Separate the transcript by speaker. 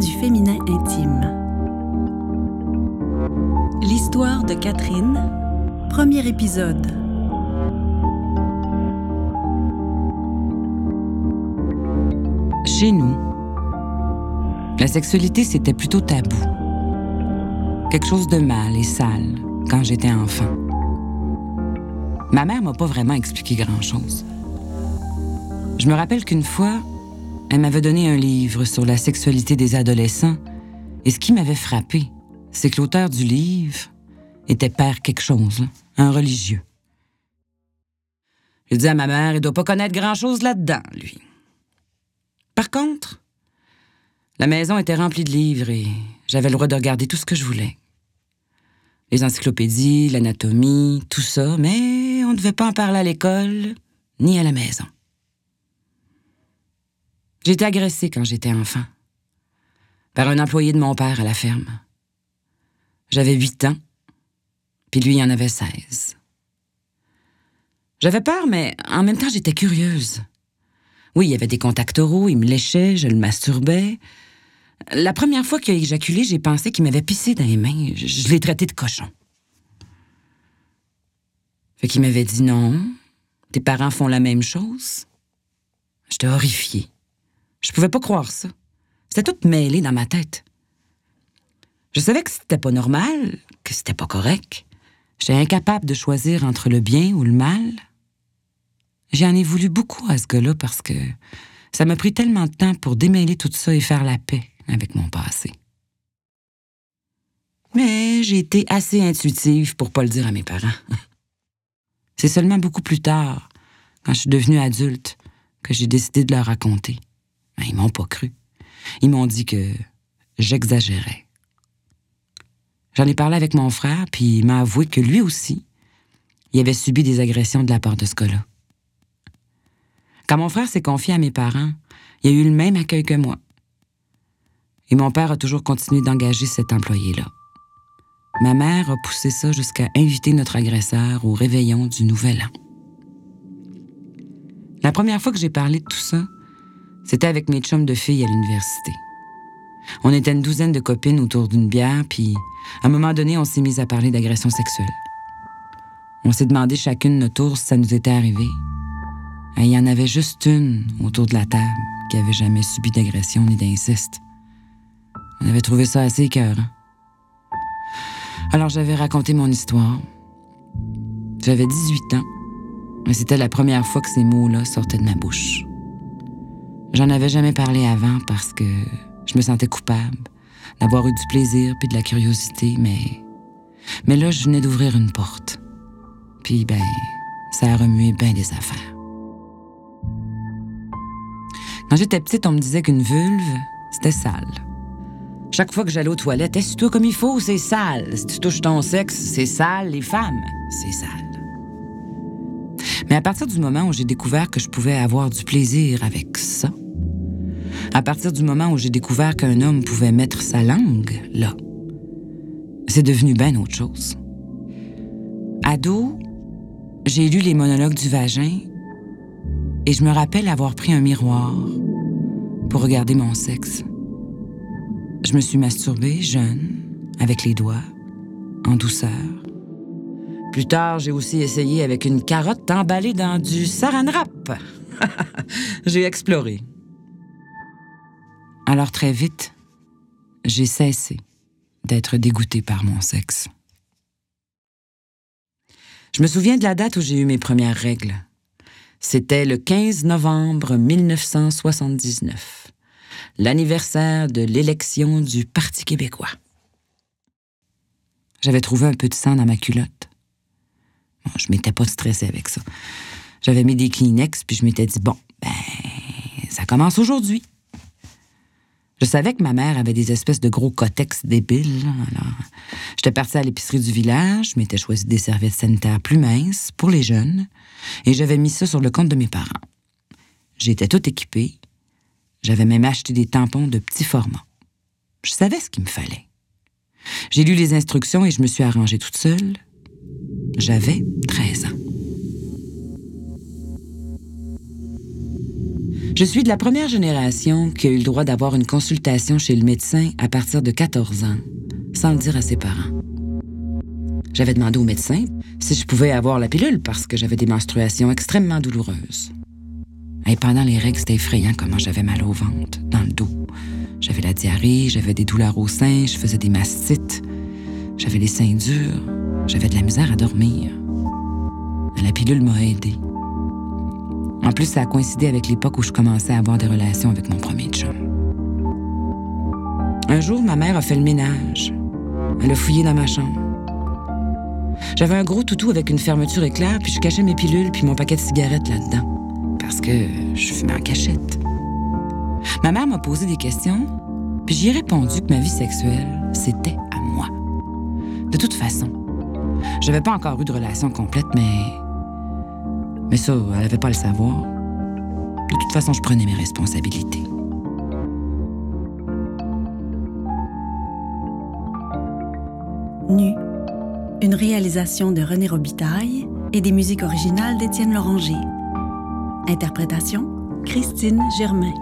Speaker 1: Du féminin intime. L'histoire de Catherine, premier épisode.
Speaker 2: Chez nous, la sexualité, c'était plutôt tabou. Quelque chose de mal et sale quand j'étais enfant. Ma mère m'a pas vraiment expliqué grand-chose. Je me rappelle qu'une fois, elle m'avait donné un livre sur la sexualité des adolescents, et ce qui m'avait frappé, c'est que l'auteur du livre était père quelque chose, un religieux. Je dis à ma mère, il doit pas connaître grand-chose là-dedans, lui. Par contre, la maison était remplie de livres et j'avais le droit de regarder tout ce que je voulais. Les encyclopédies, l'anatomie, tout ça, mais on ne devait pas en parler à l'école ni à la maison. J'ai été agressée quand j'étais enfant. Par un employé de mon père à la ferme. J'avais huit ans, puis lui en avait seize. J'avais peur, mais en même temps, j'étais curieuse. Oui, il y avait des contacts oraux, il me léchait, je le masturbais. La première fois qu'il a éjaculé, j'ai pensé qu'il m'avait pissé dans les mains. Je, je l'ai traité de cochon. Fait qu'il m'avait dit non, tes parents font la même chose. J'étais horrifiée. Je pouvais pas croire ça. C'était tout mêlé dans ma tête. Je savais que c'était pas normal, que c'était pas correct. J'étais incapable de choisir entre le bien ou le mal. J'en ai voulu beaucoup à ce gars-là parce que ça m'a pris tellement de temps pour démêler tout ça et faire la paix avec mon passé. Mais j'ai été assez intuitive pour pas le dire à mes parents. C'est seulement beaucoup plus tard, quand je suis devenue adulte, que j'ai décidé de leur raconter. Mais ils m'ont pas cru. Ils m'ont dit que j'exagérais. J'en ai parlé avec mon frère, puis il m'a avoué que lui aussi, il avait subi des agressions de la part de ce gars-là. Quand mon frère s'est confié à mes parents, il a eu le même accueil que moi. Et mon père a toujours continué d'engager cet employé-là. Ma mère a poussé ça jusqu'à inviter notre agresseur au réveillon du Nouvel An. La première fois que j'ai parlé de tout ça, c'était avec mes chums de filles à l'université. On était une douzaine de copines autour d'une bière, puis à un moment donné, on s'est mis à parler d'agression sexuelle. On s'est demandé chacune notre tour si ça nous était arrivé. Et il y en avait juste une autour de la table qui avait jamais subi d'agression ni d'inceste. On avait trouvé ça assez écœurant. Alors j'avais raconté mon histoire. J'avais 18 ans, et c'était la première fois que ces mots-là sortaient de ma bouche. J'en avais jamais parlé avant parce que je me sentais coupable d'avoir eu du plaisir puis de la curiosité, mais. Mais là, je venais d'ouvrir une porte. Puis, ben, ça a remué bien des affaires. Quand j'étais petite, on me disait qu'une vulve, c'était sale. Chaque fois que j'allais aux toilettes, est-ce toi comme il faut, c'est sale? Si tu touches ton sexe, c'est sale. Les femmes, c'est sale. Mais à partir du moment où j'ai découvert que je pouvais avoir du plaisir avec ça, à partir du moment où j'ai découvert qu'un homme pouvait mettre sa langue là, c'est devenu bien autre chose. Ado, j'ai lu les monologues du vagin et je me rappelle avoir pris un miroir pour regarder mon sexe. Je me suis masturbée jeune, avec les doigts, en douceur. Plus tard, j'ai aussi essayé avec une carotte emballée dans du saran wrap. j'ai exploré. Alors très vite, j'ai cessé d'être dégoûtée par mon sexe. Je me souviens de la date où j'ai eu mes premières règles. C'était le 15 novembre 1979, l'anniversaire de l'élection du Parti québécois. J'avais trouvé un peu de sang dans ma culotte. Bon, je m'étais pas stressée avec ça. J'avais mis des Kleenex, puis je m'étais dit, bon, ben, ça commence aujourd'hui. Je savais que ma mère avait des espèces de gros cotex débiles. J'étais partie à l'épicerie du village, je m'étais choisi des serviettes sanitaires plus minces pour les jeunes, et j'avais mis ça sur le compte de mes parents. J'étais toute équipée. J'avais même acheté des tampons de petit format. Je savais ce qu'il me fallait. J'ai lu les instructions et je me suis arrangée toute seule. J'avais 13 ans. Je suis de la première génération qui a eu le droit d'avoir une consultation chez le médecin à partir de 14 ans, sans le dire à ses parents. J'avais demandé au médecin si je pouvais avoir la pilule parce que j'avais des menstruations extrêmement douloureuses. Et pendant les règles, c'était effrayant comment j'avais mal au ventre, dans le dos. J'avais la diarrhée, j'avais des douleurs au sein, je faisais des mastites, j'avais les seins durs, j'avais de la misère à dormir. La pilule m'a aidée. En plus, ça a coïncidé avec l'époque où je commençais à avoir des relations avec mon premier chum. Un jour, ma mère a fait le ménage. Elle a fouillé dans ma chambre. J'avais un gros toutou avec une fermeture éclair, puis je cachais mes pilules puis mon paquet de cigarettes là-dedans. Parce que je fumais en cachette. Ma mère m'a posé des questions, puis j'y ai répondu que ma vie sexuelle, c'était à moi. De toute façon, j'avais pas encore eu de relation complète, mais mais ça, elle n'avait pas le savoir. De toute façon, je prenais mes responsabilités.
Speaker 1: Nu, une réalisation de René Robitaille et des musiques originales d'Étienne Loranger. Interprétation, Christine Germain.